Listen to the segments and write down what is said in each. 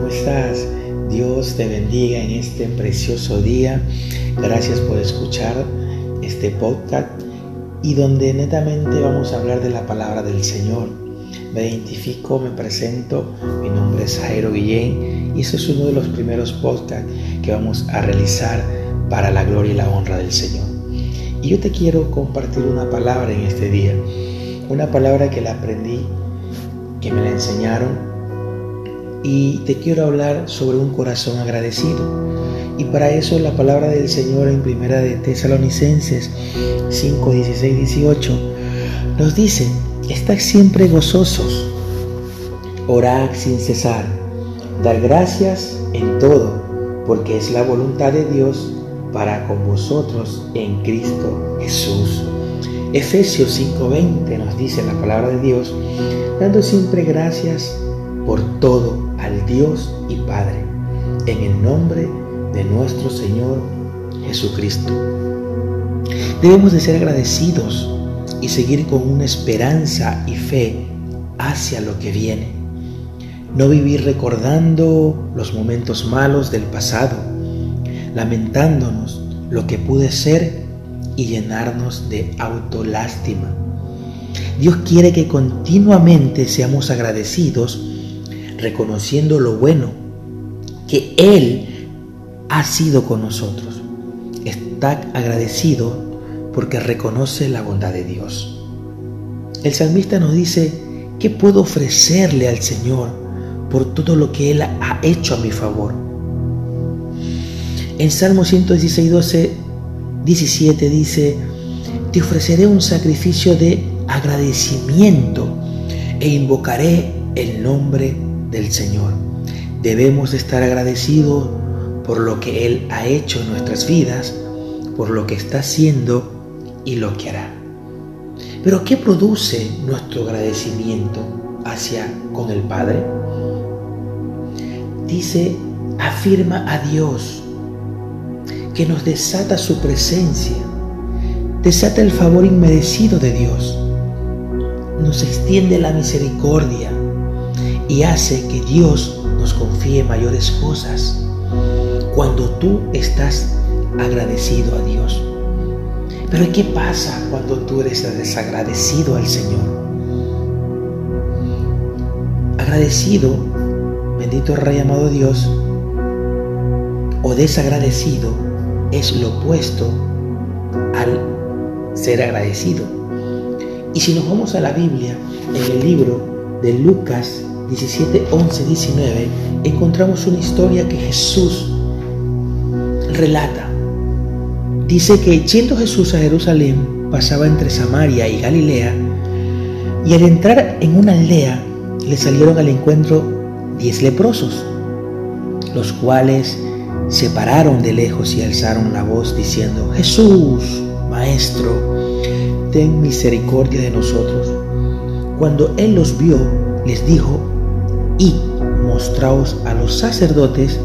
¿cómo estás? Dios te bendiga en este precioso día. Gracias por escuchar este podcast y donde netamente vamos a hablar de la palabra del Señor. Me identifico, me presento, mi nombre es Jairo Guillén y este es uno de los primeros podcasts que vamos a realizar para la gloria y la honra del Señor. Y yo te quiero compartir una palabra en este día, una palabra que la aprendí, que me la enseñaron y te quiero hablar sobre un corazón agradecido. Y para eso la palabra del Señor en primera de Tesalonicenses 5, 16, 18 nos dice, estad siempre gozosos, orad sin cesar, dar gracias en todo, porque es la voluntad de Dios para con vosotros en Cristo Jesús. Efesios 5:20 nos dice la palabra de Dios, dando siempre gracias por todo al Dios y Padre, en el nombre de nuestro Señor Jesucristo. Debemos de ser agradecidos y seguir con una esperanza y fe hacia lo que viene. No vivir recordando los momentos malos del pasado, lamentándonos lo que pude ser y llenarnos de autolástima. Dios quiere que continuamente seamos agradecidos reconociendo lo bueno que Él ha sido con nosotros. Está agradecido porque reconoce la bondad de Dios. El salmista nos dice, ¿qué puedo ofrecerle al Señor por todo lo que Él ha hecho a mi favor? En Salmo 116, 12, 17 dice, te ofreceré un sacrificio de agradecimiento e invocaré el nombre del Señor. Debemos estar agradecidos por lo que Él ha hecho en nuestras vidas, por lo que está haciendo y lo que hará. Pero ¿qué produce nuestro agradecimiento hacia con el Padre? Dice, afirma a Dios que nos desata su presencia, desata el favor inmerecido de Dios, nos extiende la misericordia, y hace que Dios nos confíe mayores cosas cuando tú estás agradecido a Dios. Pero ¿qué pasa cuando tú eres desagradecido al Señor? Agradecido, bendito Rey amado Dios, o desagradecido es lo opuesto al ser agradecido. Y si nos vamos a la Biblia, en el libro de Lucas 17, 11, 19, encontramos una historia que Jesús relata. Dice que yendo Jesús a Jerusalén, pasaba entre Samaria y Galilea, y al entrar en una aldea le salieron al encuentro diez leprosos, los cuales se pararon de lejos y alzaron la voz diciendo, Jesús, Maestro, ten misericordia de nosotros. Cuando él los vio, les dijo, y mostraos a los sacerdotes.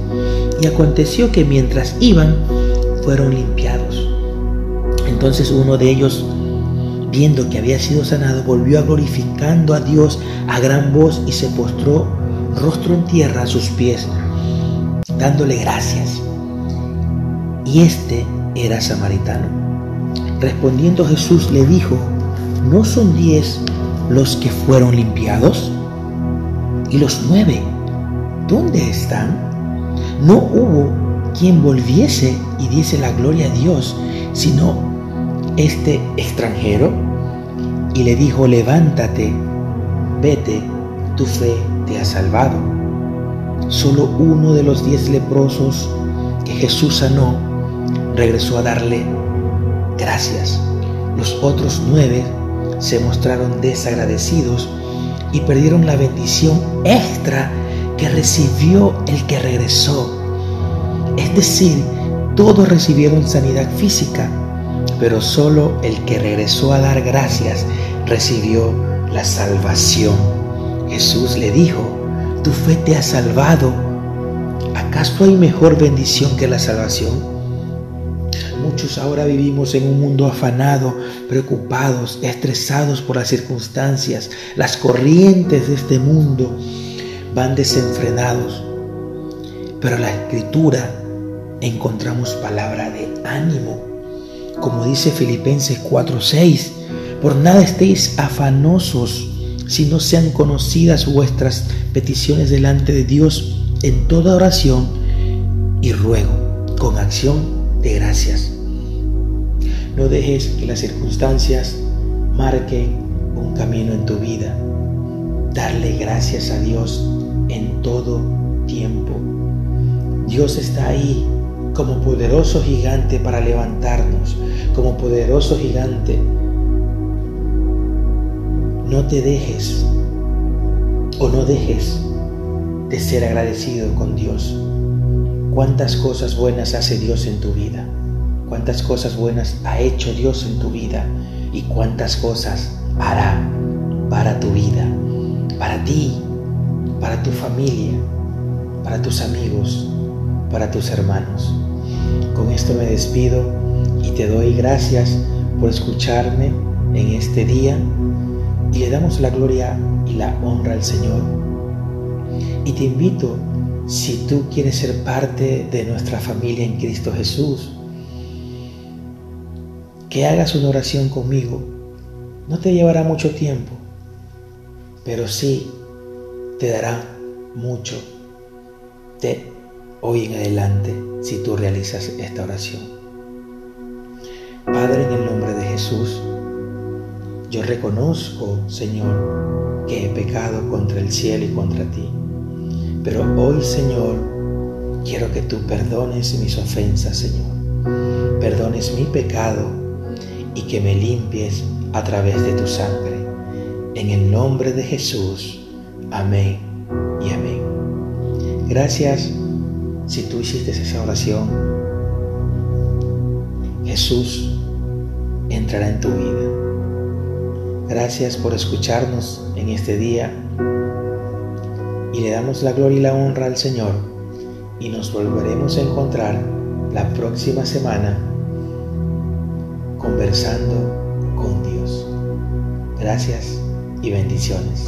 Y aconteció que mientras iban, fueron limpiados. Entonces uno de ellos, viendo que había sido sanado, volvió a glorificando a Dios a gran voz y se postró rostro en tierra a sus pies, dándole gracias. Y este era samaritano. Respondiendo Jesús le dijo, ¿no son diez los que fueron limpiados? ¿Y los nueve? ¿Dónde están? No hubo quien volviese y diese la gloria a Dios, sino este extranjero. Y le dijo, levántate, vete, tu fe te ha salvado. Solo uno de los diez leprosos que Jesús sanó regresó a darle gracias. Los otros nueve se mostraron desagradecidos y perdieron la bendición extra que recibió el que regresó. Es decir, todos recibieron sanidad física, pero solo el que regresó a dar gracias recibió la salvación. Jesús le dijo, tu fe te ha salvado. ¿Acaso hay mejor bendición que la salvación? Muchos ahora vivimos en un mundo afanado, preocupados, estresados por las circunstancias. Las corrientes de este mundo van desenfrenados. pero en la escritura encontramos palabra de ánimo. Como dice Filipenses 4:6, por nada estéis afanosos, si no sean conocidas vuestras peticiones delante de Dios en toda oración y ruego, con acción de gracias. No dejes que las circunstancias marquen un camino en tu vida. Darle gracias a Dios en todo tiempo. Dios está ahí como poderoso gigante para levantarnos, como poderoso gigante. No te dejes o no dejes de ser agradecido con Dios. ¿Cuántas cosas buenas hace Dios en tu vida? ¿Cuántas cosas buenas ha hecho Dios en tu vida? ¿Y cuántas cosas hará para tu vida, para ti, para tu familia, para tus amigos, para tus hermanos. Con esto me despido y te doy gracias por escucharme en este día y le damos la gloria y la honra al Señor. Y te invito, si tú quieres ser parte de nuestra familia en Cristo Jesús, que hagas una oración conmigo. No te llevará mucho tiempo, pero sí te dará mucho de hoy en adelante si tú realizas esta oración. Padre, en el nombre de Jesús, yo reconozco, Señor, que he pecado contra el cielo y contra ti. Pero hoy, Señor, quiero que tú perdones mis ofensas, Señor. Perdones mi pecado y que me limpies a través de tu sangre. En el nombre de Jesús. Amén y amén. Gracias si tú hiciste esa oración. Jesús entrará en tu vida. Gracias por escucharnos en este día y le damos la gloria y la honra al Señor y nos volveremos a encontrar la próxima semana conversando con Dios. Gracias y bendiciones.